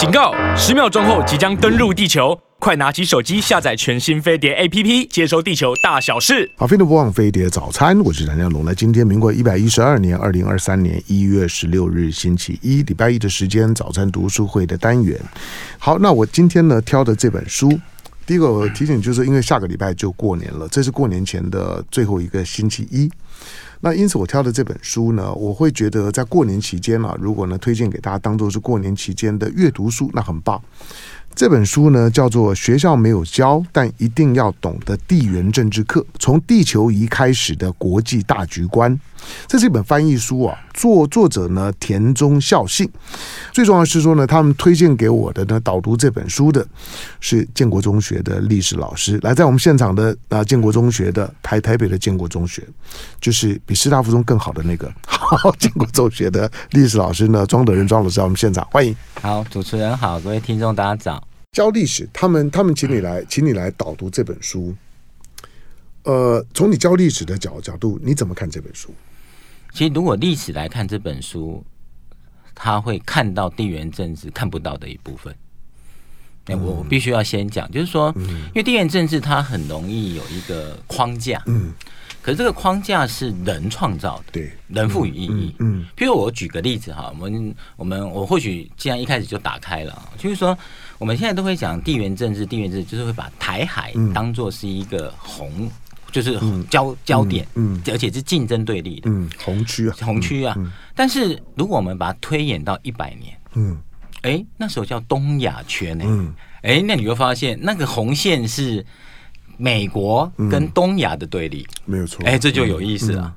警告！十秒钟后即将登陆地球，快拿起手机下载全新飞碟 APP，接收地球大小事。好，飞碟播放飞碟早餐，我是蓝亮龙。那今天民国一百一十二年二零二三年一月十六日星期一，礼拜一的时间，早餐读书会的单元。好，那我今天呢挑的这本书，第一个提醒就是因为下个礼拜就过年了，这是过年前的最后一个星期一。那因此，我挑的这本书呢，我会觉得在过年期间啊，如果呢推荐给大家当做是过年期间的阅读书，那很棒。这本书呢，叫做《学校没有教，但一定要懂得地缘政治课：从地球仪开始的国际大局观》。这是一本翻译书啊，作作者呢田中孝信。最重要是说呢，他们推荐给我的呢导读这本书的是建国中学的历史老师，来在我们现场的啊建国中学的台台北的建国中学，就是比师大附中更好的那个好建国中学的历史老师呢庄德仁庄老师在我们现场欢迎。好，主持人好，各位听众大家早。教历史，他们他们请你来，请你来导读这本书。呃，从你教历史的角角度，你怎么看这本书？其实，如果历史来看这本书，他会看到地缘政治看不到的一部分。那我我必须要先讲，就是说，因为地缘政治它很容易有一个框架，嗯，可是这个框架是人创造的，对，人赋予意义，嗯，譬如我举个例子哈，我们我们我或许既然一开始就打开了，就是说，我们现在都会讲地缘政治，地缘政治就是会把台海当做是一个红。就是焦焦点，嗯，而且是竞争对立的，嗯，红区啊，红区啊。但是如果我们把它推演到一百年，嗯，哎，那时候叫东亚圈呢，嗯，哎，那你会发现那个红线是美国跟东亚的对立，没有错，哎，这就有意思了。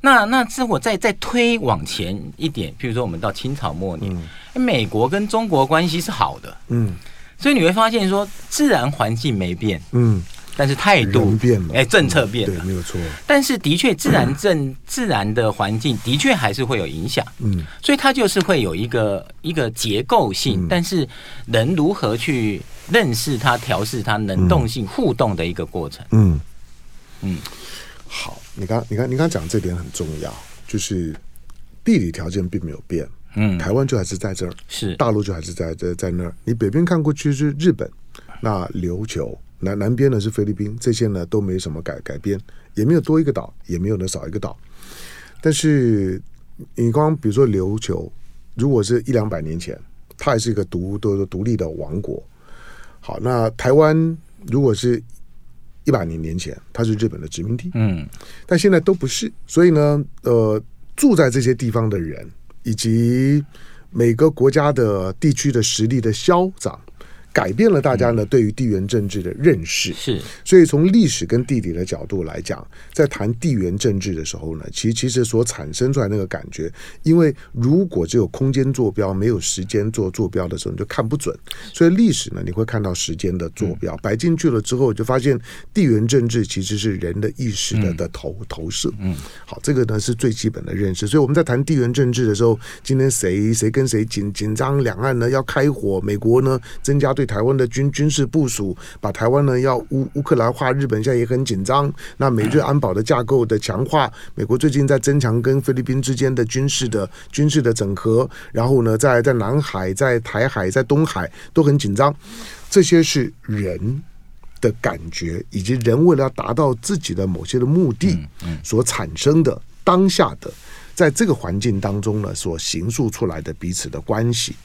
那那如果再再推往前一点，譬如说我们到清朝末年，美国跟中国关系是好的，嗯，所以你会发现说自然环境没变，嗯。但是态度变了，哎，政策变了，没有错。但是的确，自然政 自然的环境的确还是会有影响，嗯，所以它就是会有一个一个结构性，但是人如何去认识它、调试它、能动性、互动的一个过程，嗯。嗯。好，你刚你刚你刚讲这点很重要，就是地理条件并没有变，嗯，台湾就还是在这儿，是。大陆就还是在在在那儿。你北边看过去是日本，那琉球。南南边呢是菲律宾，这些呢都没什么改改变，也没有多一个岛，也没有呢少一个岛。但是你刚刚比如说琉球，如果是一两百年前，它还是一个独独独立的王国。好，那台湾如果是一百年年前，它是日本的殖民地，嗯，但现在都不是。所以呢，呃，住在这些地方的人，以及每个国家的地区的实力的消长。改变了大家呢对于地缘政治的认识，是，所以从历史跟地理的角度来讲，在谈地缘政治的时候呢，其实其实所产生出来那个感觉，因为如果只有空间坐标，没有时间做坐标的时候，你就看不准。所以历史呢，你会看到时间的坐标，摆进去了之后，就发现地缘政治其实是人的意识的的投投射。嗯，好，这个呢是最基本的认识。所以我们在谈地缘政治的时候，今天谁谁跟谁紧紧张，两岸呢要开火，美国呢增加对。台湾的军军事部署，把台湾呢要乌乌克兰化，日本现在也很紧张。那美日安保的架构的强化，美国最近在增强跟菲律宾之间的军事的军事的整合，然后呢，在在南海、在台海、在东海都很紧张。这些是人的感觉，以及人为了要达到自己的某些的目的所产生的当下的。在这个环境当中呢，所形塑出来的彼此的关系，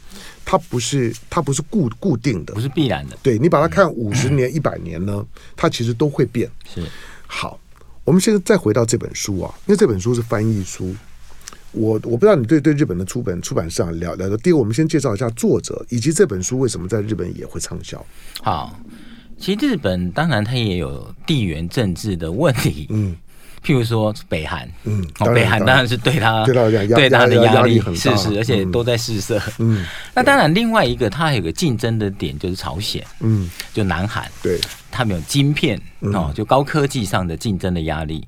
它不是它不是固固定的，不是必然的。对，你把它看五十年、一百年呢，它其实都会变。是。好，我们现在再回到这本书啊，因为这本书是翻译书。我我不知道你对对日本的出本出版市场了了解。第一个，我们先介绍一下作者，以及这本书为什么在日本也会畅销。好，其实日本当然它也有地缘政治的问题。嗯。譬如说北韩，嗯，北韩当然。是对他对他的压力是是，而且都在试射。嗯，那当然另外一个，它有个竞争的点就是朝鲜，嗯，就南韩，对，他们有晶片哦，就高科技上的竞争的压力。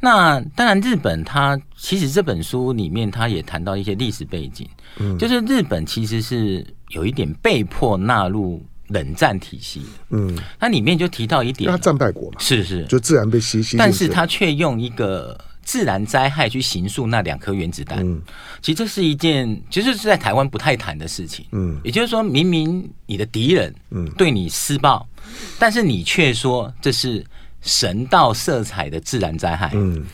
那当然日本，它其实这本书里面，它也谈到一些历史背景，嗯，就是日本其实是有一点被迫纳入。冷战体系，嗯，它里面就提到一点，他战败国嘛，是是，就自然被吸吸，但是他却用一个自然灾害去形塑那两颗原子弹。嗯，其实这是一件其实是在台湾不太谈的事情。嗯，也就是说明明你的敌人嗯。对你施暴，嗯，但是你却说这是神道色彩的自然灾害。嗯。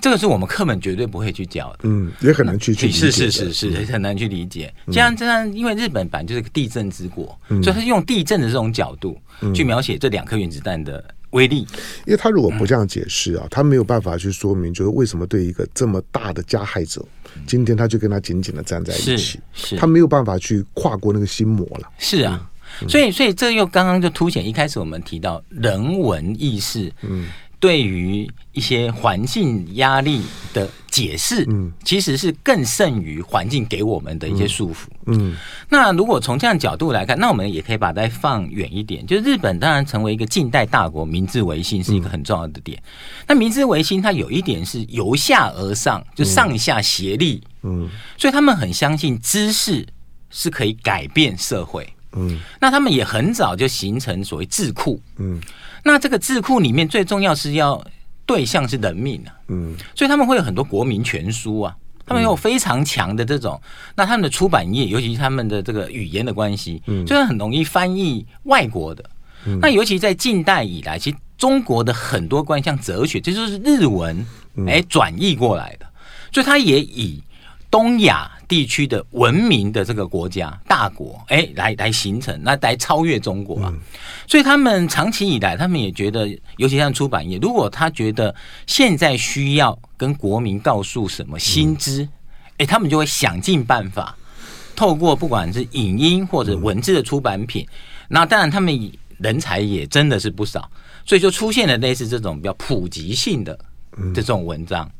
这个是我们课本绝对不会去教的，嗯，也很难去去理解，是是是是，很难去理解。这样这样，因为日本版就是个地震之国，嗯、所以他是用地震的这种角度去描写这两颗原子弹的威力。因为他如果不这样解释啊，他没有办法去说明，就是为什么对一个这么大的加害者，今天他就跟他紧紧的站在一起，他没有办法去跨过那个心魔了。是啊，嗯、所以所以这又刚刚就凸显一开始我们提到人文意识，嗯。对于一些环境压力的解释，嗯，其实是更胜于环境给我们的一些束缚，嗯。那如果从这样角度来看，那我们也可以把它放远一点，就是日本当然成为一个近代大国，明治维新是一个很重要的点。那明治维新它有一点是由下而上，就上下协力，嗯，所以他们很相信知识是可以改变社会，嗯。那他们也很早就形成所谓智库，嗯。那这个智库里面最重要是要对象是人民啊，嗯，所以他们会有很多国民全书啊，他们有非常强的这种，那他们的出版业，尤其是他们的这个语言的关系，嗯，虽然很容易翻译外国的，那尤其在近代以来，其实中国的很多关于像哲学，这就是日文哎转译过来的，所以他也以东亚。地区的文明的这个国家大国，哎，来来形成，那来超越中国啊，所以他们长期以来，他们也觉得，尤其像出版业，如果他觉得现在需要跟国民告诉什么新知，哎，他们就会想尽办法，透过不管是影音或者文字的出版品，那当然他们人才也真的是不少，所以就出现了类似这种比较普及性的这种文章。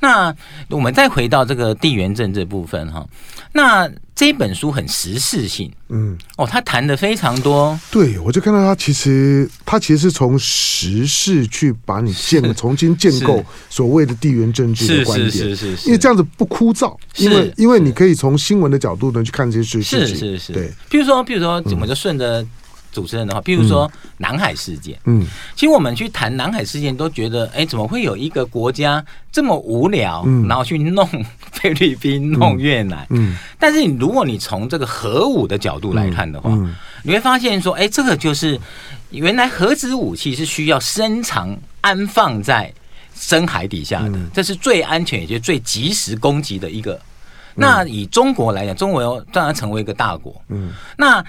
那我们再回到这个地缘政治部分哈，那这本书很时事性，嗯，哦，他谈的非常多，对，我就看到他其实他其实是从时事去把你建重新建构所谓的地缘政治的观点，是是是，因为这样子不枯燥，因为因为你可以从新闻的角度呢去看这些事情，是是是，对，比如说比如说，我们就顺着。主持人的话，譬如说南海事件，嗯，其实我们去谈南海事件，都觉得，哎，怎么会有一个国家这么无聊，然后去弄菲律宾、弄越南？嗯，但是你如果你从这个核武的角度来看的话，你会发现说，哎，这个就是原来核子武器是需要深藏安放在深海底下的，这是最安全也就是最及时攻击的一个。那以中国来讲，中国当然成为一个大国，嗯，那。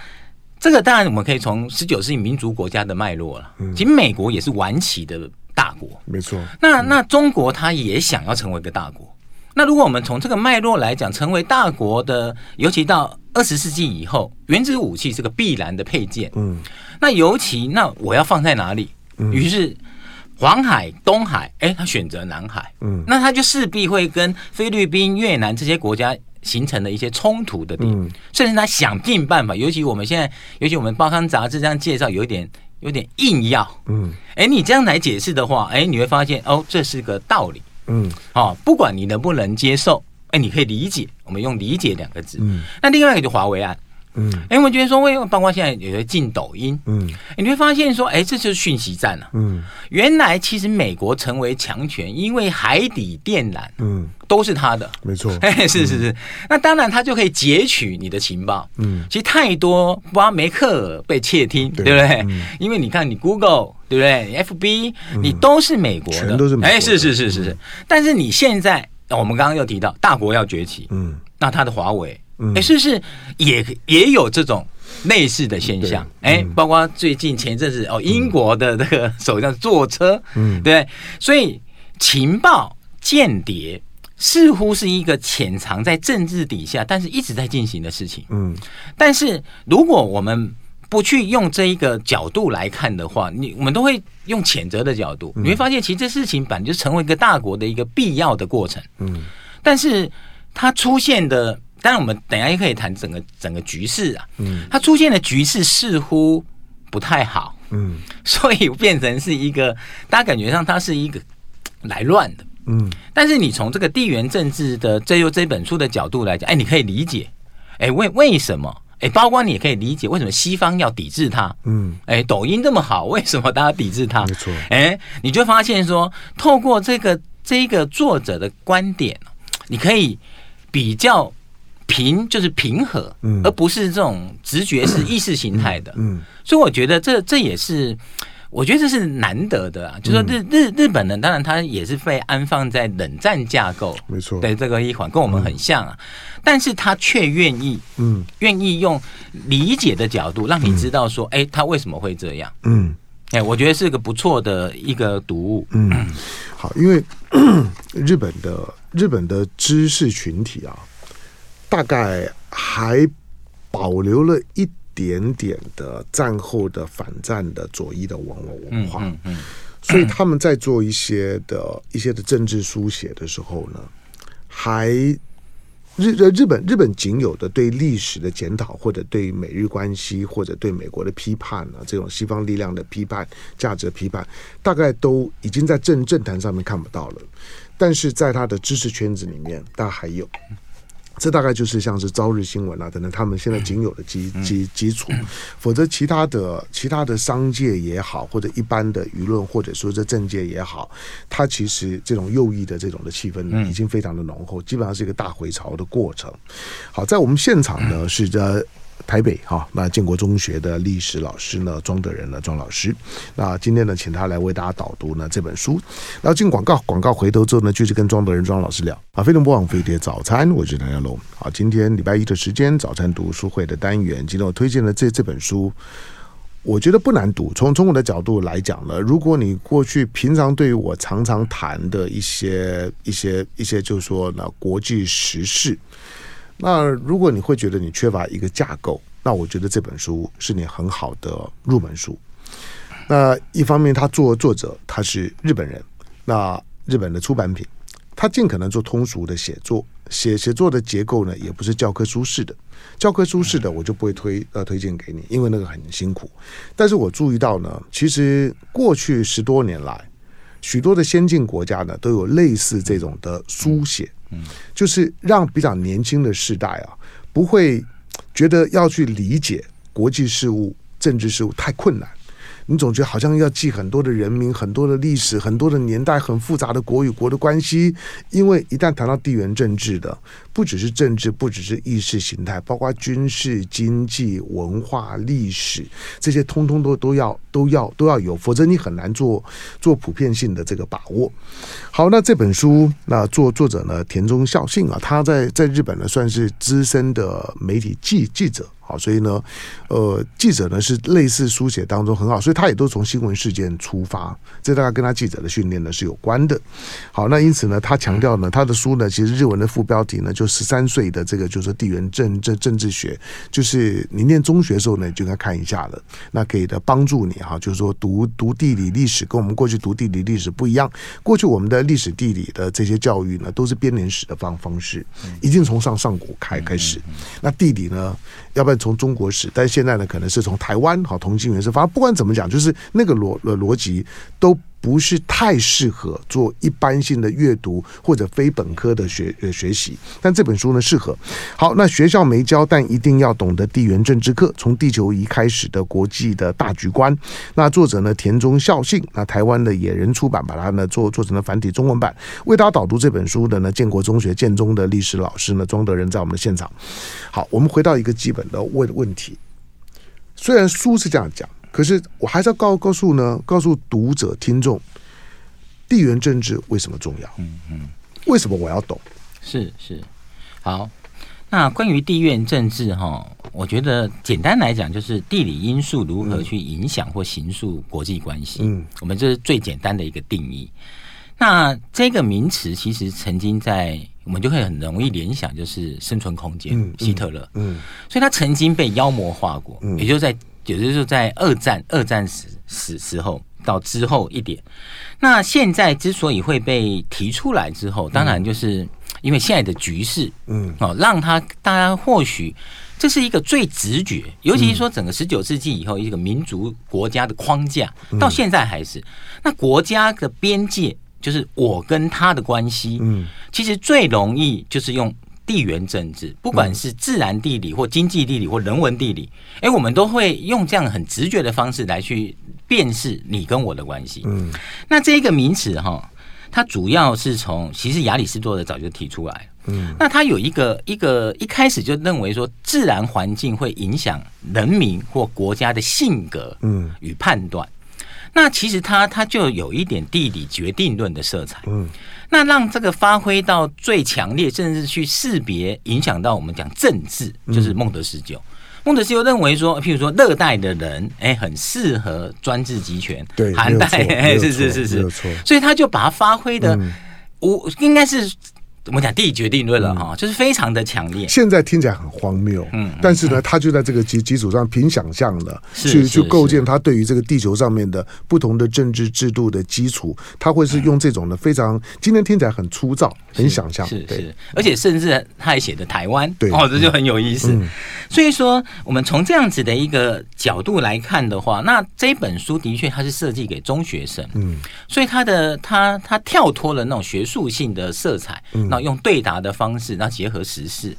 这个当然，我们可以从十九世纪民族国家的脉络了。其实美国也是晚期的大国，没错。那那中国它也想要成为一个大国。那如果我们从这个脉络来讲，成为大国的，尤其到二十世纪以后，原子武器是个必然的配件。嗯。那尤其那我要放在哪里？于是黄海、东海，哎，他选择南海。嗯。那他就势必会跟菲律宾、越南这些国家。形成的一些冲突的点，甚至他想尽办法，尤其我们现在，尤其我们报刊杂志这样介绍，有点有点硬要，嗯，哎，你这样来解释的话，哎，你会发现哦，这是个道理，嗯，哦，不管你能不能接受，哎，你可以理解，我们用理解两个字，嗯，那另外一个就华为案。嗯，哎，我觉得说，为包括现在有些进抖音，嗯，你会发现说，哎，这就是讯息战啊。嗯，原来其实美国成为强权，因为海底电缆，嗯，都是他的，没错。哎，是是是，那当然他就可以截取你的情报。嗯，其实太多，挖梅克尔被窃听，对不对？因为你看，你 Google，对不对？FB，你都是美国的，全都是美国。哎，是是是是是。但是你现在，我们刚刚又提到大国要崛起，嗯，那他的华为。哎，是不是也也有这种类似的现象？哎，包括最近前阵子哦，英国的这个 首相坐车，嗯，对，所以情报间谍似乎是一个潜藏在政治底下，但是一直在进行的事情。嗯，但是如果我们不去用这一个角度来看的话，你我们都会用谴责的角度，你会发现其实这事情本来就成为一个大国的一个必要的过程。嗯，但是它出现的。当然，我们等一下也可以谈整个整个局势啊。嗯，它出现的局势似乎不太好。嗯，所以变成是一个大家感觉上它是一个来乱的。嗯，但是你从这个地缘政治的这又这本书的角度来讲，哎，你可以理解，哎，为为什么？哎，包括你也可以理解为什么西方要抵制它。嗯，哎，抖音这么好，为什么大家抵制它？没错。哎，你就发现说，透过这个这个作者的观点，你可以比较平，就是平和，嗯，而不是这种直觉是意识形态的，嗯，所以我觉得这这也是。我觉得这是难得的啊，就说日日日本人，当然他也是被安放在冷战架构，没错，对这个一环跟我们很像啊，但是他却愿意，嗯，愿意用理解的角度让你知道说，哎，他为什么会这样，嗯，哎，我觉得是个不错的一个读物，嗯，好，因为 日本的日本的知识群体啊，大概还保留了一。点点的战后的反战的左翼的文文化，嗯嗯嗯、所以他们在做一些的一些的政治书写的时候呢，还日日本日本仅有的对历史的检讨，或者对美日关系，或者对美国的批判呢，这种西方力量的批判、价值的批判，大概都已经在政政坛上面看不到了，但是在他的知识圈子里面，大概还有。这大概就是像是朝日新闻啊等等，他们现在仅有的基基基础，否则其他的其他的商界也好，或者一般的舆论，或者说这政界也好，它其实这种右翼的这种的气氛呢，已经非常的浓厚，基本上是一个大回潮的过程。好，在我们现场呢是这。台北哈，那建国中学的历史老师呢，庄德仁呢，庄老师，那今天呢，请他来为大家导读呢这本书。然后进广告，广告回头之后呢，继续跟庄德仁庄老师聊啊。飞龙播网飞碟早餐，我是唐家龙。好，今天礼拜一的时间，早餐读书会的单元，今天我推荐了这这本书，我觉得不难读。从从我的角度来讲呢，如果你过去平常对于我常常谈的一些一些一些，就是说呢，国际时事。那如果你会觉得你缺乏一个架构，那我觉得这本书是你很好的入门书。那一方面，他作作者他是日本人，那日本的出版品，他尽可能做通俗的写作，写写作的结构呢，也不是教科书式的。教科书式的我就不会推呃推荐给你，因为那个很辛苦。但是我注意到呢，其实过去十多年来，许多的先进国家呢，都有类似这种的书写。嗯，就是让比较年轻的世代啊，不会觉得要去理解国际事务、政治事务太困难。你总觉得好像要记很多的人名、很多的历史、很多的年代、很复杂的国与国的关系，因为一旦谈到地缘政治的，不只是政治，不只是意识形态，包括军事、经济、文化、历史这些，通通都都要都要都要有，否则你很难做做普遍性的这个把握。好，那这本书那作作者呢，田中孝信啊，他在在日本呢算是资深的媒体记记者。好，所以呢，呃，记者呢是类似书写当中很好，所以他也都从新闻事件出发，这大概跟他记者的训练呢是有关的。好，那因此呢，他强调呢，他的书呢，其实日文的副标题呢，就十三岁的这个就是地缘政政政治学，就是你念中学的时候呢，就应该看一下了，那可以的帮助你哈，就是说读读地理历史跟我们过去读地理历史不一样，过去我们的历史地理的这些教育呢，都是编年史的方方式，一定从上上古开开始，那地理呢，要不然。从中国史，但现在呢，可能是从台湾好同心圆是，反正不管怎么讲，就是那个逻逻辑都不是太适合做一般性的阅读或者非本科的学学习。但这本书呢适合。好，那学校没教，但一定要懂得地缘政治课，从地球仪开始的国际的大局观。那作者呢田中孝信，那台湾的野人出版把它呢做做成了繁体中文版。为大家导读这本书的呢建国中学建中的历史老师呢庄德仁在我们的现场。好，我们回到一个基本的问问题，虽然书是这样讲。可是我还是要告告诉呢，告诉读者听众，地缘政治为什么重要？嗯嗯，为什么我要懂？是是，好。那关于地缘政治哈，我觉得简单来讲，就是地理因素如何去影响或形塑国际关系。嗯，我们这是最简单的一个定义。那这个名词其实曾经在我们就会很容易联想，就是生存空间，嗯、希特勒。嗯，所以他曾经被妖魔化过，嗯、也就在。也就是在二战二战时时时候到之后一点，那现在之所以会被提出来之后，当然就是因为现在的局势，嗯，哦，让他大家或许这是一个最直觉，尤其是说整个十九世纪以后一个民族国家的框架，到现在还是。那国家的边界，就是我跟他的关系，嗯，其实最容易就是用。地缘政治，不管是自然地理或经济地理或人文地理，哎，我们都会用这样很直觉的方式来去辨识你跟我的关系。嗯，那这个名词哈，它主要是从其实亚里士多德早就提出来，嗯，那他有一个一个一开始就认为说，自然环境会影响人民或国家的性格，嗯，与判断。那其实他他就有一点地理决定论的色彩，嗯，那让这个发挥到最强烈，甚至去识别影响到我们讲政治，就是孟德斯鸠。嗯孟德斯鸠认为说，譬如说热带的人，哎，很适合专制集权；对，寒带，哎，是是是是。所以他就把它发挥的，我应该是。我们讲地理决定论了哈，就是非常的强烈。现在听起来很荒谬，嗯，但是呢，他就在这个基基础上凭想象的去去构建他对于这个地球上面的不同的政治制度的基础，他会是用这种的非常今天听起来很粗糙、很想象，是是，而且甚至他还写的台湾，对。哦，这就很有意思。所以说，我们从这样子的一个角度来看的话，那这本书的确它是设计给中学生，嗯，所以他的他他跳脱了那种学术性的色彩，嗯。用对答的方式，然后结合时事，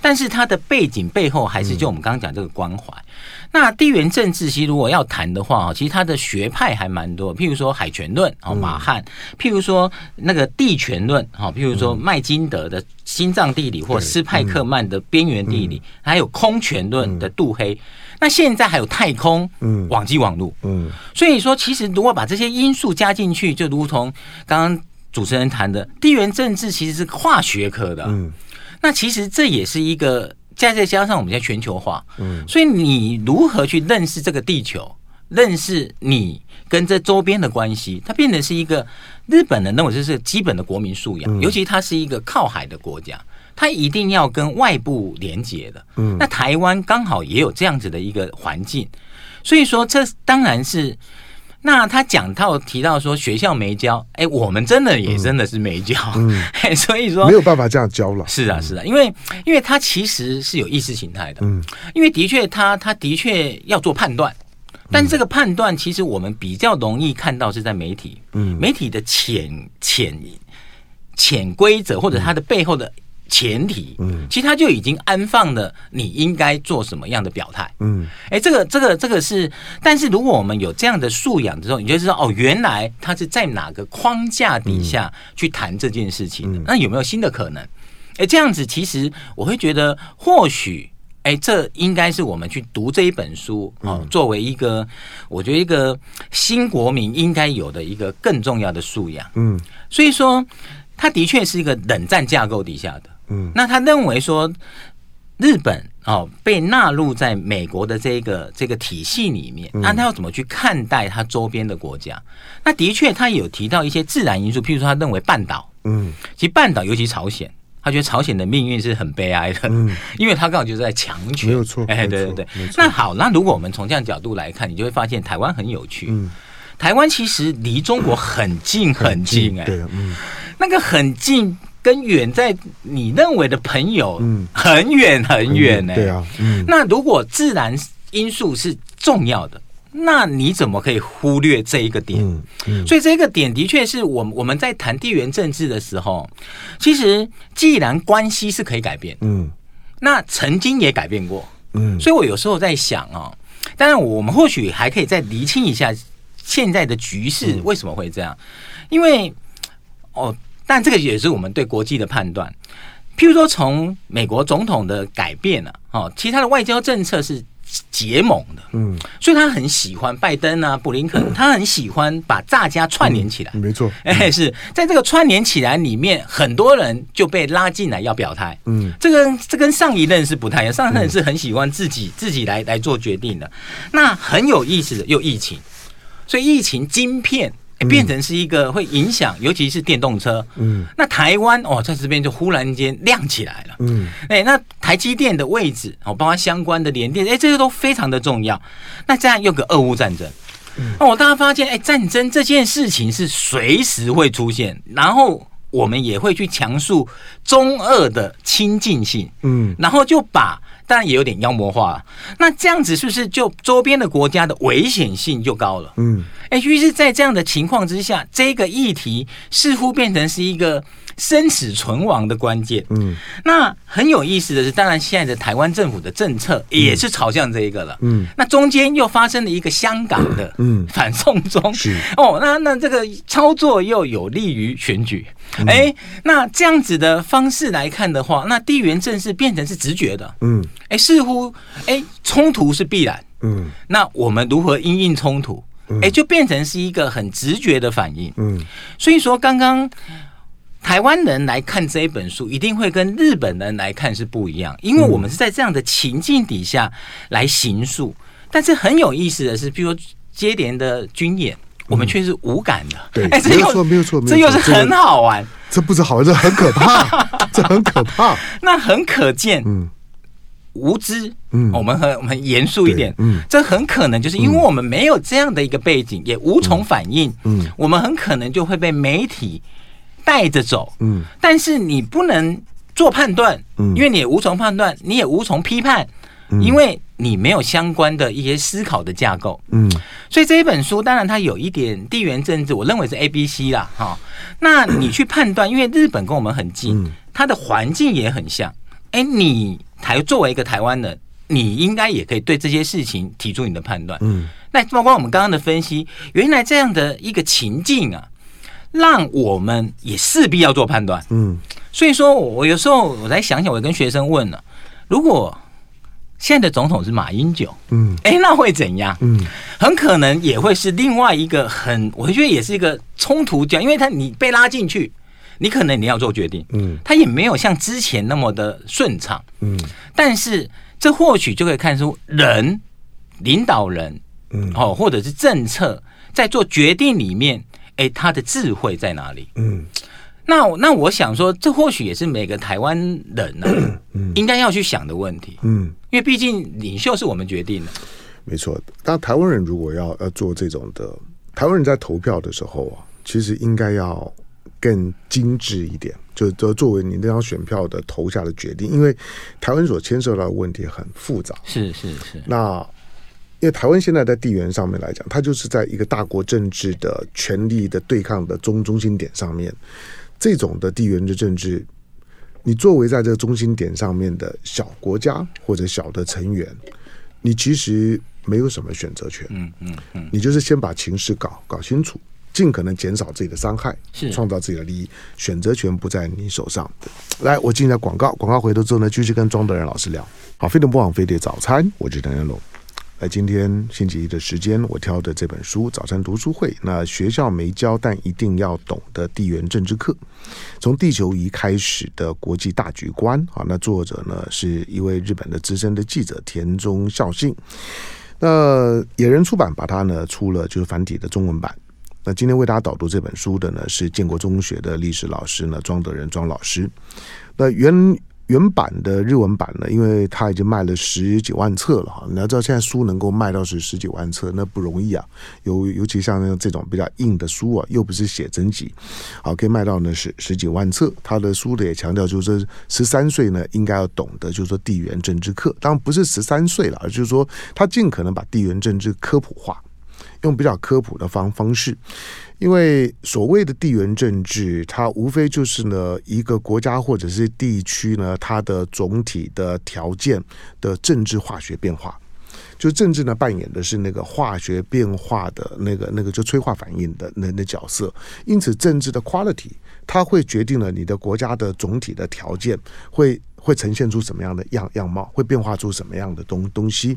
但是它的背景背后还是就我们刚刚讲这个关怀。嗯、那地缘政治其实如果要谈的话，其实它的学派还蛮多，譬如说海权论哦，马汉；譬如说那个地权论哦，譬如说麦金德的心脏地理或斯派克曼的边缘地理，还有空权论的杜黑。那现在还有太空嗯网际网络嗯，所以说其实如果把这些因素加进去，就如同刚刚。主持人谈的地缘政治其实是跨学科的，嗯，那其实这也是一个，再再加上我们现在全球化，嗯，所以你如何去认识这个地球，认识你跟这周边的关系，它变得是一个日本人认为这是基本的国民素养，尤其它是一个靠海的国家，它一定要跟外部连接的，嗯，那台湾刚好也有这样子的一个环境，所以说这当然是。那他讲到提到说学校没教，哎，我们真的也真的是没教，嗯。嗯、所以说没有办法这样教了。是啊，是啊，因为因为他其实是有意识形态的，嗯，因为的确他他的确要做判断，但是这个判断其实我们比较容易看到是在媒体，嗯，媒体的潜潜潜规则或者它的背后的。前提，嗯，其实他就已经安放了你应该做什么样的表态，嗯，哎，这个这个这个是，但是如果我们有这样的素养之后，你就知道哦，原来他是在哪个框架底下去谈这件事情的，那有没有新的可能？哎，这样子其实我会觉得，或许，哎，这应该是我们去读这一本书哦，作为一个我觉得一个新国民应该有的一个更重要的素养，嗯，所以说，他的确是一个冷战架构底下的。嗯，那他认为说，日本哦被纳入在美国的这个这个体系里面，那他要怎么去看待他周边的国家？那的确，他有提到一些自然因素，譬如说，他认为半岛，嗯，其实半岛尤其朝鲜，他觉得朝鲜的命运是很悲哀的，嗯，因为他刚好就是在强权，没有错，哎，对对对，那好，那如果我们从这样角度来看，你就会发现台湾很有趣，嗯，台湾其实离中国很近很近，哎，对，嗯，那个很近。跟远在你认为的朋友，很远很远呢？对啊，嗯。那如果自然因素是重要的，那你怎么可以忽略这一个点？嗯嗯。所以这个点的确是我我们在谈地缘政治的时候，其实既然关系是可以改变，嗯，那曾经也改变过，嗯。所以我有时候在想啊，当然我们或许还可以再厘清一下现在的局势为什么会这样，因为哦。但这个也是我们对国际的判断，譬如说从美国总统的改变了，哦，其他的外交政策是结盟的，嗯，所以他很喜欢拜登啊，布林肯，他很喜欢把大家串联起来，没错，哎，是在这个串联起来里面，很多人就被拉进来要表态，嗯，这个这跟上一任是不太一样，上一任是很喜欢自己自己来来做决定的，那很有意思的又疫情，所以疫情晶片。变成是一个会影响，尤其是电动车。嗯，那台湾哦，在这边就忽然间亮起来了。嗯，哎，那台积电的位置哦，包括相关的联电，哎，这些都非常的重要。那这样又个俄乌战争，哦，大家发现，哎，战争这件事情是随时会出现，然后我们也会去强述中俄的亲近性。嗯，然后就把。当然也有点妖魔化，那这样子是不是就周边的国家的危险性就高了？嗯，哎，于是，在这样的情况之下，这个议题似乎变成是一个生死存亡的关键。嗯，那很有意思的是，当然现在的台湾政府的政策也是朝向这一个了。嗯，那中间又发生了一个香港的嗯反送中是哦，那那这个操作又有利于选举。哎、嗯，那这样子的方式来看的话，那地缘政治变成是直觉的。嗯，哎，似乎哎冲突是必然。嗯，那我们如何因应冲突？哎，就变成是一个很直觉的反应。嗯，所以说刚刚台湾人来看这一本书，一定会跟日本人来看是不一样，因为我们是在这样的情境底下来行述。但是很有意思的是，比如说接连的军演，我们却是无感的。对，没有错，没有错，这又是很好玩。这不是好玩，这很可怕，这很可怕。那很可见，嗯。无知，嗯，我们很我们很严肃一点，嗯，这很可能就是因为我们没有这样的一个背景，也无从反应，嗯，我们很可能就会被媒体带着走，嗯，但是你不能做判断，嗯，因为你也无从判断，你也无从批判，因为你没有相关的一些思考的架构，嗯，所以这一本书当然它有一点地缘政治，我认为是 A B C 啦，哈，那你去判断，因为日本跟我们很近，它的环境也很像，哎，你。台作为一个台湾人，你应该也可以对这些事情提出你的判断。嗯，那包括我们刚刚的分析，原来这样的一个情境啊，让我们也势必要做判断。嗯，所以说我有时候我来想想，我跟学生问了，如果现在的总统是马英九，嗯，哎，那会怎样？嗯，很可能也会是另外一个很，我觉得也是一个冲突点，因为他你被拉进去。你可能你要做决定，嗯，他也没有像之前那么的顺畅，嗯，但是这或许就可以看出人领导人，嗯，哦，或者是政策在做决定里面，哎，他的智慧在哪里？嗯，那那我想说，这或许也是每个台湾人呢，嗯，应该要去想的问题，嗯，因为毕竟领袖是我们决定的，没错。当台湾人如果要要做这种的，台湾人在投票的时候啊，其实应该要。更精致一点，就就作为你那张选票的投下的决定，因为台湾所牵涉到的问题很复杂。是是是。那因为台湾现在在地缘上面来讲，它就是在一个大国政治的权力的对抗的中中心点上面，这种的地缘的政治，你作为在这个中心点上面的小国家或者小的成员，你其实没有什么选择权。嗯嗯嗯，你就是先把情势搞搞清楚。尽可能减少自己的伤害，创造自己的利益，选择权不在你手上。来，我进一下广告，广告回头之后呢，继续跟庄德仁老师聊。好，飞得不枉飞得早餐，我是邓元龙。来，今天星期一的时间，我挑的这本书《早餐读书会》，那学校没教但一定要懂的地缘政治课，从地球仪开始的国际大局观。啊，那作者呢是一位日本的资深的记者田中孝信。那野人出版把它呢出了就是繁体的中文版。那今天为大家导读这本书的呢是建国中学的历史老师呢庄德仁庄老师。那原原版的日文版呢，因为他已经卖了十几万册了哈。你要知道现在书能够卖到是十几万册，那不容易啊。尤尤其像这种比较硬的书啊，又不是写真集，好可以卖到呢十十几万册。他的书的也强调，就是十三岁呢应该要懂得，就是说地缘政治课。当然不是十三岁了，而就是说他尽可能把地缘政治科普化。用比较科普的方方式，因为所谓的地缘政治，它无非就是呢一个国家或者是地区呢，它的总体的条件的政治化学变化。就政治呢扮演的是那个化学变化的那个那个就催化反应的那那角色。因此，政治的 quality 它会决定了你的国家的总体的条件会。会呈现出什么样的样样貌？会变化出什么样的东东西？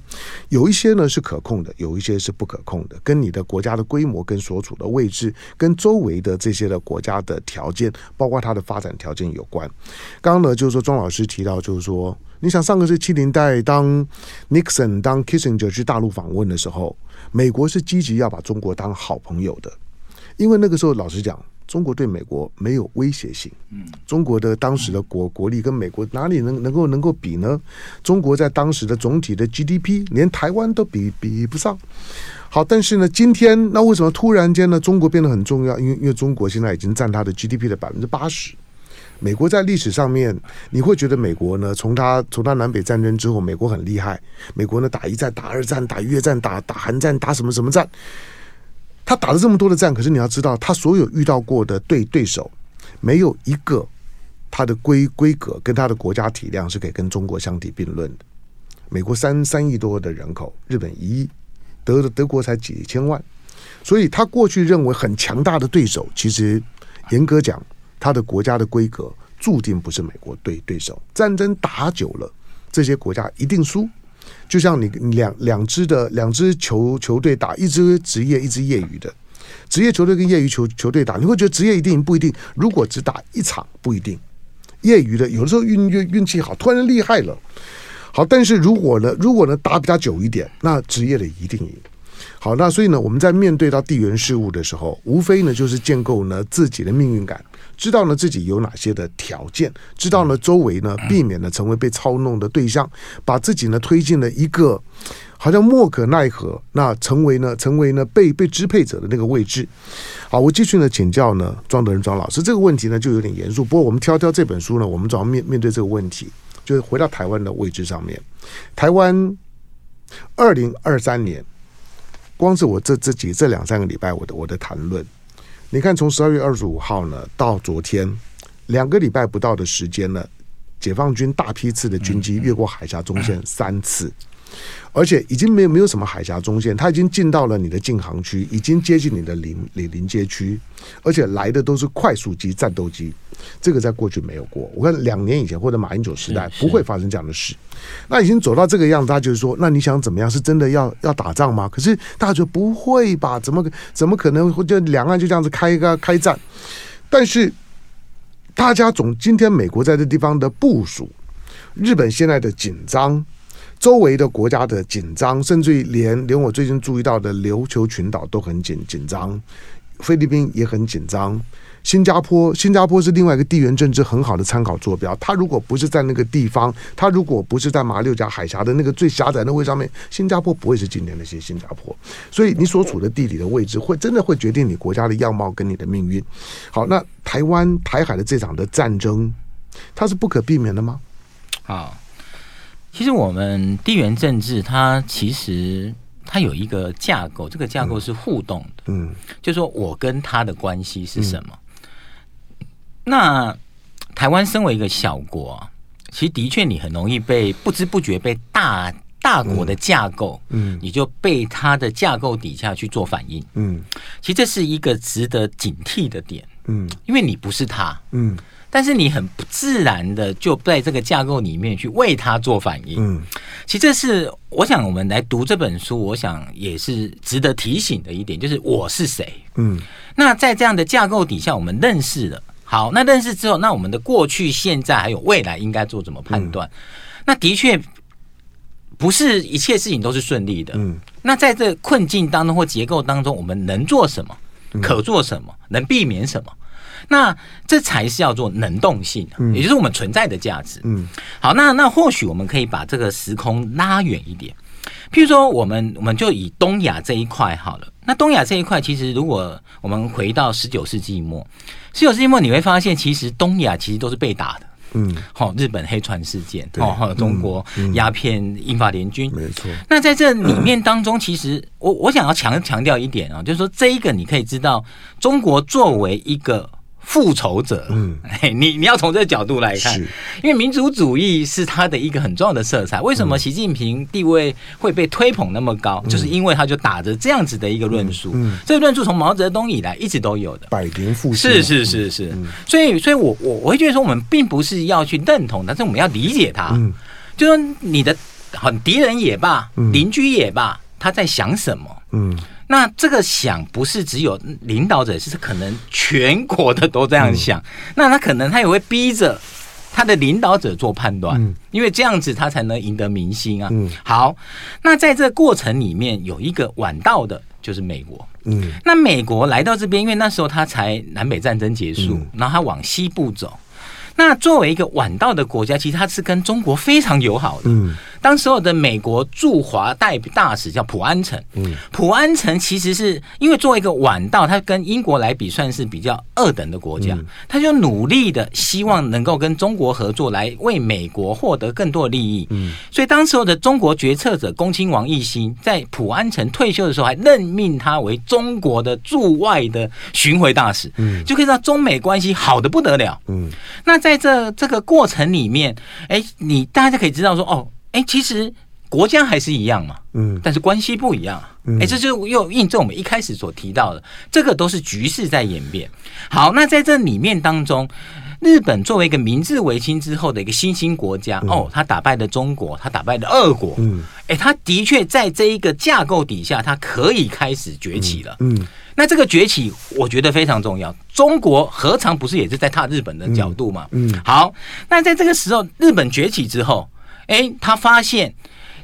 有一些呢是可控的，有一些是不可控的，跟你的国家的规模、跟所处的位置、跟周围的这些的国家的条件，包括它的发展条件有关。刚刚呢，就是说庄老师提到，就是说，你想上个世纪七零代，当 Nixon 当 Kissinger 去大陆访问的时候，美国是积极要把中国当好朋友的，因为那个时候老实讲。中国对美国没有威胁性，嗯，中国的当时的国国力跟美国哪里能能够能够比呢？中国在当时的总体的 GDP 连台湾都比比不上。好，但是呢，今天那为什么突然间呢？中国变得很重要？因为因为中国现在已经占它的 GDP 的百分之八十。美国在历史上面，你会觉得美国呢，从它从它南北战争之后，美国很厉害。美国呢，打一战、打二战、打越战、打打韩战、打什么什么战。他打了这么多的战，可是你要知道，他所有遇到过的对对手，没有一个他的规规格跟他的国家体量是可以跟中国相提并论的。美国三三亿多的人口，日本一亿，德德国才几千万，所以他过去认为很强大的对手，其实严格讲，他的国家的规格注定不是美国对对手。战争打久了，这些国家一定输。就像你两两支的两支球球队打，一支职业，一支业余的，职业球队跟业余球球队打，你会觉得职业一定赢不一定。如果只打一场不一定，业余的有的时候运运运气好，突然厉害了。好，但是如果呢，如果呢打比较久一点，那职业的一定赢。好，那所以呢，我们在面对到地缘事务的时候，无非呢就是建构呢自己的命运感。知道呢自己有哪些的条件，知道呢周围呢避免呢成为被操弄的对象，把自己呢推进了一个好像莫可奈何，那成为呢成为呢被被支配者的那个位置。好，我继续呢请教呢庄德仁庄老师，这个问题呢就有点严肃。不过我们挑挑这本书呢，我们主要面面对这个问题，就是回到台湾的位置上面。台湾二零二三年，光是我这这几这两三个礼拜我的我的谈论。你看，从十二月二十五号呢到昨天，两个礼拜不到的时间呢，解放军大批次的军机越过海峡中线三次，而且已经没有没有什么海峡中线，它已经进到了你的禁航区，已经接近你的临临临街区，而且来的都是快速机、战斗机，这个在过去没有过。我看两年以前或者马英九时代不会发生这样的事。那已经走到这个样子，他就是说，那你想怎么样？是真的要要打仗吗？可是大家觉得不会吧？怎么怎么可能会就两岸就这样子开一个开战？但是大家总今天美国在这地方的部署，日本现在的紧张，周围的国家的紧张，甚至于连连我最近注意到的琉球群岛都很紧紧张，菲律宾也很紧张。新加坡，新加坡是另外一个地缘政治很好的参考坐标。它如果不是在那个地方，它如果不是在马六甲海峡的那个最狭窄的位置上面，新加坡不会是今天的新新加坡。所以你所处的地理的位置，会真的会决定你国家的样貌跟你的命运。好，那台湾台海的这场的战争，它是不可避免的吗？好，其实我们地缘政治它其实它有一个架构，这个架构是互动的。嗯，就是说我跟他的关系是什么？嗯那台湾身为一个小国，其实的确你很容易被不知不觉被大大国的架构，嗯，你就被它的架构底下去做反应，嗯，其实这是一个值得警惕的点，嗯，因为你不是他，嗯，但是你很不自然的就在这个架构里面去为他做反应，嗯，其实这是我想我们来读这本书，我想也是值得提醒的一点，就是我是谁，嗯，那在这样的架构底下，我们认识了。好，那认识之后，那我们的过去、现在还有未来应该做怎么判断？嗯、那的确不是一切事情都是顺利的。嗯，那在这困境当中或结构当中，我们能做什么？可做什么？能避免什么？那这才是叫做能动性，也就是我们存在的价值。嗯，好，那那或许我们可以把这个时空拉远一点，譬如说，我们我们就以东亚这一块好了。那东亚这一块，其实如果我们回到十九世纪末。十九世纪末，你会发现，其实东亚其实都是被打的。嗯，好，日本黑船事件，哦，中国鸦片、英法联军，没错。那在这里面当中，其实我我想要强强调一点啊，就是说这一个你可以知道，中国作为一个。复仇者，嗯，你你要从这个角度来看，因为民族主义是他的一个很重要的色彩。为什么习近平地位会被推捧那么高？就是因为他就打着这样子的一个论述。嗯，这个论述从毛泽东以来一直都有的。百年复兴，是是是是。所以，所以我我我会觉得说，我们并不是要去认同，但是我们要理解他。嗯，就说你的很敌人也罢，邻居也罢，他在想什么？嗯。那这个想不是只有领导者，是可能全国的都这样想。那他可能他也会逼着他的领导者做判断，因为这样子他才能赢得民心啊。好，那在这过程里面有一个晚到的，就是美国。嗯，那美国来到这边，因为那时候他才南北战争结束，然后他往西部走。那作为一个晚到的国家，其实它是跟中国非常友好的。嗯，当时候的美国驻华代大使叫普安城。嗯，普安城其实是因为作为一个晚到，他跟英国来比算是比较二等的国家，他就努力的希望能够跟中国合作，来为美国获得更多的利益。嗯，所以当时候的中国决策者恭亲王奕欣在普安城退休的时候，还任命他为中国的驻外的巡回大使。嗯，就可以让中美关系好的不得了。嗯，那。在这这个过程里面，哎，你大家可以知道说，哦，哎，其实国家还是一样嘛，嗯，但是关系不一样，哎，这就又印证我们一开始所提到的，这个都是局势在演变。好，那在这里面当中，日本作为一个明治维新之后的一个新兴国家，哦，他打败了中国，他打败了俄国，嗯，哎，他的确在这一个架构底下，他可以开始崛起了，嗯。那这个崛起，我觉得非常重要。中国何尝不是也是在踏日本的角度嘛？嗯，好。那在这个时候，日本崛起之后，哎，他发现，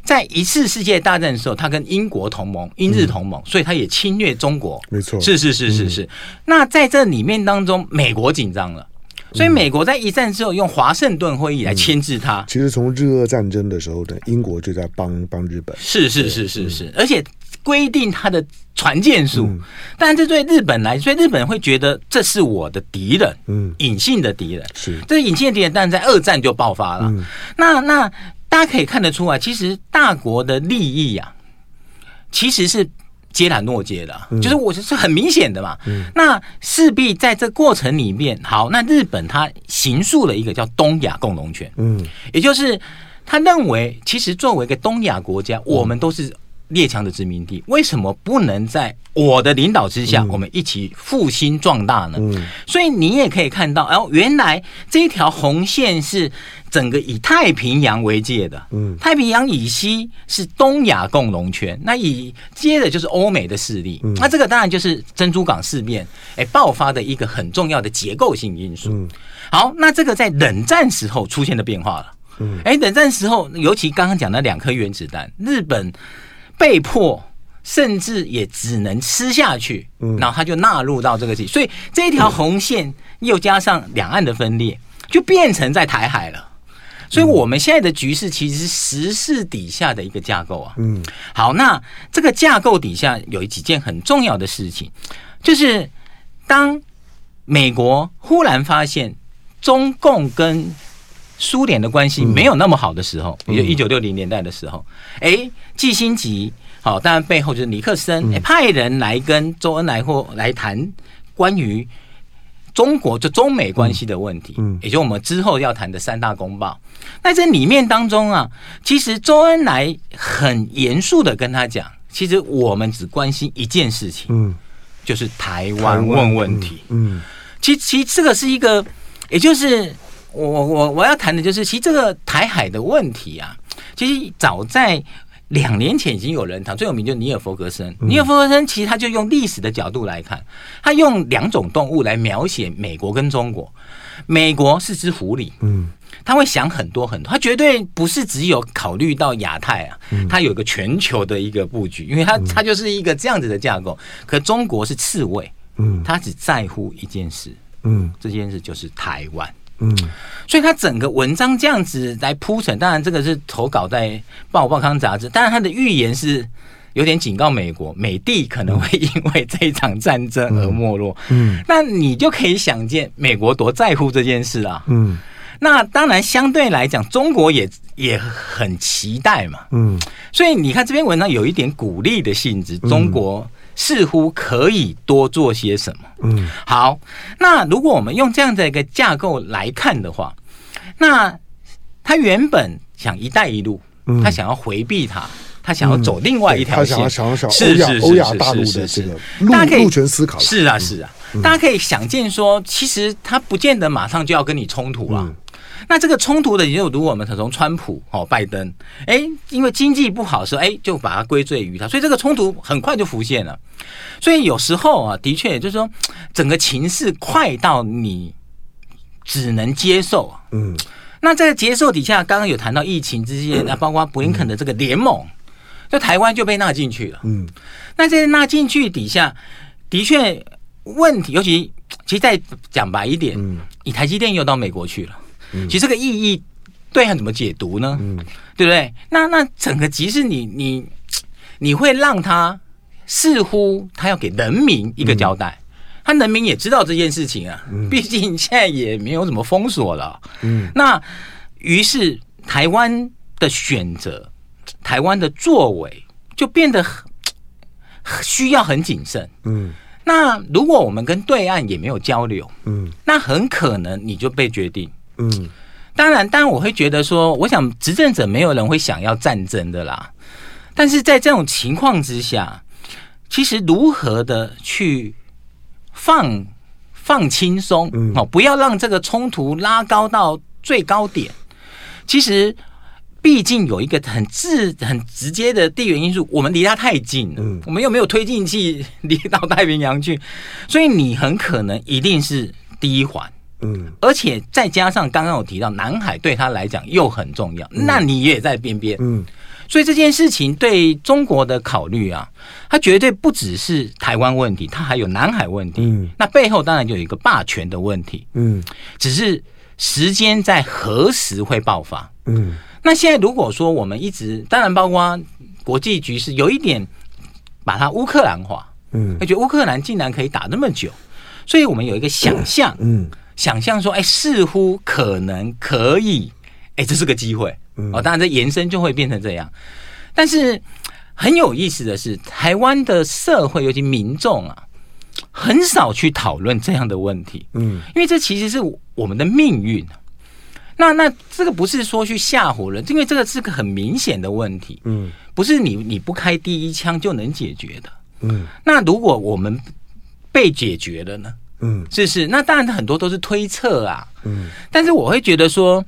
在一次世界大战的时候，他跟英国同盟，英日同盟，所以他也侵略中国。没错，是是是是是。那在这里面当中，美国紧张了，所以美国在一战之后用华盛顿会议来牵制他。其实从日俄战争的时候呢，英国就在帮帮日本。是是是是是，而且。规定他的船舰数，但这对日本来说，所以日本会觉得这是我的敌人，嗯，隐性的敌人。是。这隐性的敌人，但是在二战就爆发了。嗯、那那大家可以看得出来，其实大国的利益啊，其实是接揽诺接的，嗯、就是我是很明显的嘛。嗯、那势必在这过程里面，好，那日本他形塑了一个叫东亚共荣圈，嗯，也就是他认为，其实作为一个东亚国家，我们都是。列强的殖民地，为什么不能在我的领导之下，我们一起复兴壮大呢？嗯，所以你也可以看到，哦，原来这一条红线是整个以太平洋为界的。嗯，太平洋以西是东亚共荣圈，那以接着就是欧美的势力。那这个当然就是珍珠港事变哎爆发的一个很重要的结构性因素。嗯，好，那这个在冷战时候出现的变化了。嗯，哎，冷战时候，尤其刚刚讲的两颗原子弹，日本。被迫，甚至也只能吃下去，然后他就纳入到这个题，所以这一条红线又加上两岸的分裂，就变成在台海了。所以我们现在的局势其实是时事底下的一个架构啊。嗯，好，那这个架构底下有几件很重要的事情，就是当美国忽然发现中共跟苏联的关系没有那么好的时候，也就一九六零年代的时候，哎，季辛吉好，当然背后就是尼克森，哎，派人来跟周恩来或来谈关于中国就中美关系的问题，嗯，也就我们之后要谈的三大公报。那这里面当中啊，其实周恩来很严肃的跟他讲，其实我们只关心一件事情，嗯，就是台湾问问题，嗯，其其实这个是一个，也就是。我我我要谈的就是，其实这个台海的问题啊，其实早在两年前已经有人谈，最有名就是尼尔弗格森。尼尔弗格森其实他就用历史的角度来看，他用两种动物来描写美国跟中国。美国是只狐狸，嗯，他会想很多很多，他绝对不是只有考虑到亚太啊，他有个全球的一个布局，因为他他就是一个这样子的架构。可中国是刺猬，嗯，他只在乎一件事，嗯，这件事就是台湾。嗯，所以他整个文章这样子来铺陈，当然这个是投稿在《报报刊》杂志，当然他的预言是有点警告美国，美帝可能会因为这一场战争而没落。嗯，那你就可以想见美国多在乎这件事啊。嗯，那当然相对来讲，中国也也很期待嘛。嗯，所以你看这篇文章有一点鼓励的性质，中国。似乎可以多做些什么。嗯，好，那如果我们用这样的一个架构来看的话，那他原本想“一带一路”，他想要回避他，他想要走另外一条线，他想要想要欧亚欧亚大陆的这个大陆权思考。是啊，是啊，大家可以想见说，其实他不见得马上就要跟你冲突了。那这个冲突的，也有如果我们从川普哦，拜登，哎，因为经济不好的时候，哎，就把它归罪于他，所以这个冲突很快就浮现了。所以有时候啊，的确就是说，整个情势快到你只能接受。嗯，那在接受底下，刚刚有谈到疫情之间，那包括布林肯的这个联盟，就台湾就被纳进去了。嗯，那在纳进去底下，的确问题，尤其其实再讲白一点，嗯，你台积电又到美国去了。嗯、其实这个意义对岸怎么解读呢？嗯、对不对？那那整个即是你你你会让他似乎他要给人民一个交代，嗯、他人民也知道这件事情啊，嗯、毕竟现在也没有怎么封锁了。嗯，那于是台湾的选择，台湾的作为就变得很需要很谨慎。嗯。那如果我们跟对岸也没有交流，嗯，那很可能你就被决定，嗯。当然，当然我会觉得说，我想执政者没有人会想要战争的啦。但是在这种情况之下，其实如何的去放放轻松，哦，不要让这个冲突拉高到最高点，其实。毕竟有一个很自很直接的地缘因素，我们离它太近了，嗯、我们又没有推进器 离到太平洋去，所以你很可能一定是第一环，嗯，而且再加上刚刚我提到南海对他来讲又很重要，嗯、那你也在边边，嗯，所以这件事情对中国的考虑啊，它绝对不只是台湾问题，它还有南海问题，嗯，那背后当然就有一个霸权的问题，嗯，只是时间在何时会爆发，嗯。那现在如果说我们一直，当然包括国际局势，有一点把它乌克兰化，嗯，而且乌克兰竟然可以打那么久，所以我们有一个想象，嗯，想象说，哎，似乎可能可以，哎，这是个机会，哦，当然这延伸就会变成这样。但是很有意思的是，台湾的社会尤其民众啊，很少去讨论这样的问题，嗯，因为这其实是我们的命运。那那这个不是说去吓唬人，因为这个是个很明显的问题，嗯，不是你你不开第一枪就能解决的，嗯。那如果我们被解决了呢？嗯，是是。那当然很多都是推测啊，嗯。但是我会觉得说，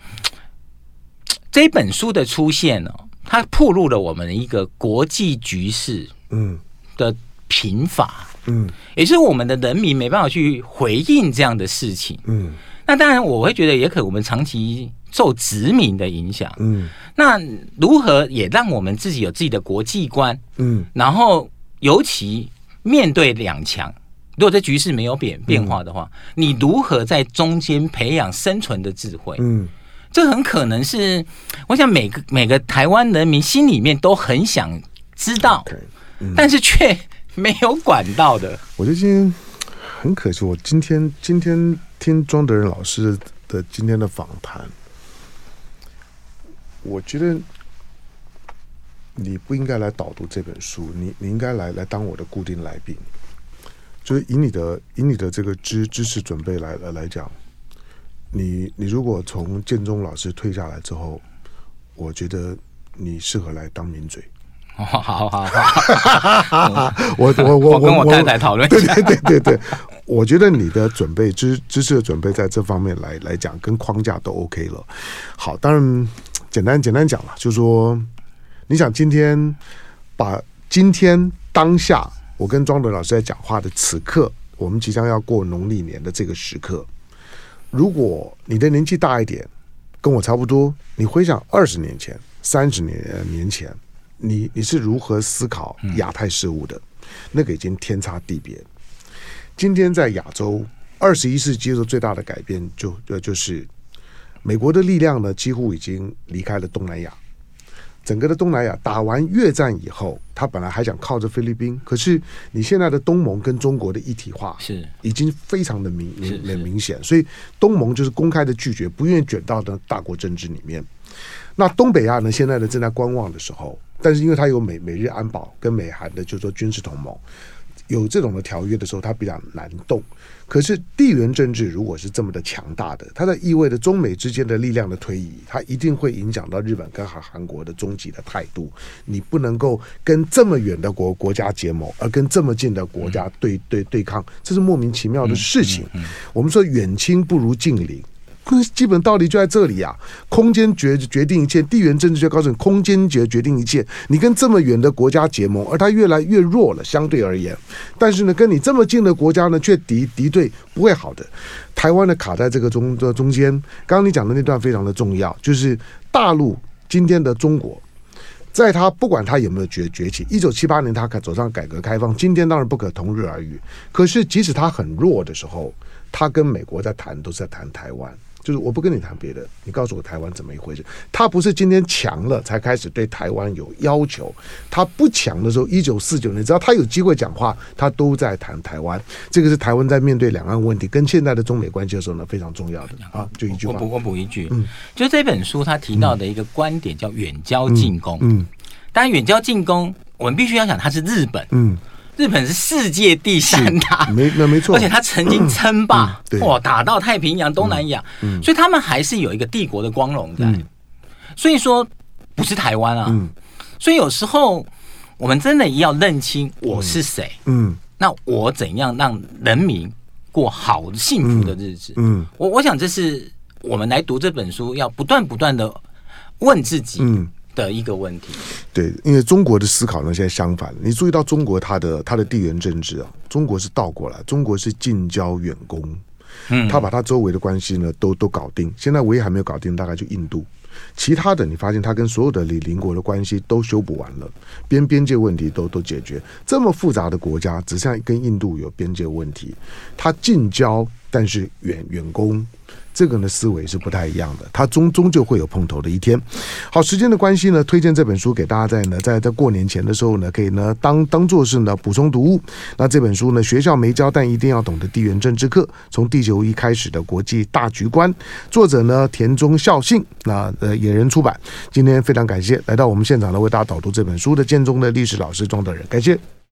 这本书的出现哦，它暴露了我们一个国际局势，嗯的贫乏，嗯，也就是我们的人民没办法去回应这样的事情，嗯。那当然，我会觉得也可能我们长期受殖民的影响。嗯，那如何也让我们自己有自己的国际观？嗯，然后尤其面对两强，如果这局势没有变变化的话，嗯、你如何在中间培养生存的智慧？嗯，这很可能是我想每个每个台湾人民心里面都很想知道，okay, 嗯、但是却没有管到的。我觉得今天很可惜，我今天今天。听庄德仁老师的今天的访谈，我觉得你不应该来导读这本书，你你应该来来当我的固定来宾。就是以你的以你的这个知知识准备来来来讲，你你如果从建中老师退下来之后，我觉得你适合来当名嘴。好好好好，我我我我跟我太太讨论对对对对对。我觉得你的准备知知识的准备在这方面来来讲，跟框架都 OK 了。好，当然简单简单讲了，就是说，你想今天把今天当下我跟庄德老师在讲话的此刻，我们即将要过农历年的这个时刻，如果你的年纪大一点，跟我差不多，你回想二十年前、三十年年前，你你是如何思考亚太事务的？那个已经天差地别。今天在亚洲，二十一世纪的最大的改变就呃就是，美国的力量呢几乎已经离开了东南亚，整个的东南亚打完越战以后，他本来还想靠着菲律宾，可是你现在的东盟跟中国的一体化是已经非常的明明明显，所以东盟就是公开的拒绝，不愿意卷到的大国政治里面。那东北亚呢现在呢正在观望的时候，但是因为它有美美日安保跟美韩的就是说军事同盟。有这种的条约的时候，它比较难动。可是地缘政治如果是这么的强大的，它在意味着中美之间的力量的推移，它一定会影响到日本跟韩韩国的终极的态度。你不能够跟这么远的国国家结盟，而跟这么近的国家对对对抗，这是莫名其妙的事情。我们说远亲不如近邻。基本道理就在这里、啊，空间决决定一切，地缘政治就告诉你，空间决决定一切。你跟这么远的国家结盟，而它越来越弱了，相对而言。但是呢，跟你这么近的国家呢，却敌敌对，不会好的。台湾呢，卡在这个中的中间。刚刚你讲的那段非常的重要，就是大陆今天的中国，在他不管他有没有崛崛起，一九七八年他走上改革开放，今天当然不可同日而语。可是即使他很弱的时候，他跟美国在谈，都是在谈台湾。就是我不跟你谈别的，你告诉我台湾怎么一回事？他不是今天强了才开始对台湾有要求，他不强的时候，一九四九年只要他有机会讲话，他都在谈台湾。这个是台湾在面对两岸问题跟现在的中美关系的时候呢，非常重要的啊。就一句话，我补我补一句，嗯，就这本书他提到的一个观点叫远交近攻，嗯，当然远交近攻，我们必须要想它是日本，嗯。日本是世界第三 大，没那没错，而且他曾经称霸，哇，打到太平洋、东南亚，所以他们还是有一个帝国的光荣在。所以说不是台湾啊，所以有时候我们真的要认清我是谁，嗯，那我怎样让人民过好幸福的日子？嗯，我我想这是我们来读这本书要不断不断的问自己。的一个问题，对，因为中国的思考呢，现在相反。你注意到中国它的它的地缘政治啊，中国是倒过来，中国是近交远攻，嗯，他把他周围的关系呢都都搞定。现在唯一还没有搞定，大概就印度，其他的你发现他跟所有的邻邻国的关系都修补完了，边边界问题都都解决。这么复杂的国家，只剩下跟印度有边界问题，他近交，但是远远攻。这个呢思维是不太一样的，它终终究会有碰头的一天。好，时间的关系呢，推荐这本书给大家在呢，在在过年前的时候呢，可以呢当当做是呢补充读物。那这本书呢，学校没教但一定要懂得地缘政治课，从地球一开始的国际大局观。作者呢田中孝信，那呃野人出版。今天非常感谢来到我们现场呢为大家导读这本书的建中的历史老师庄德仁，感谢。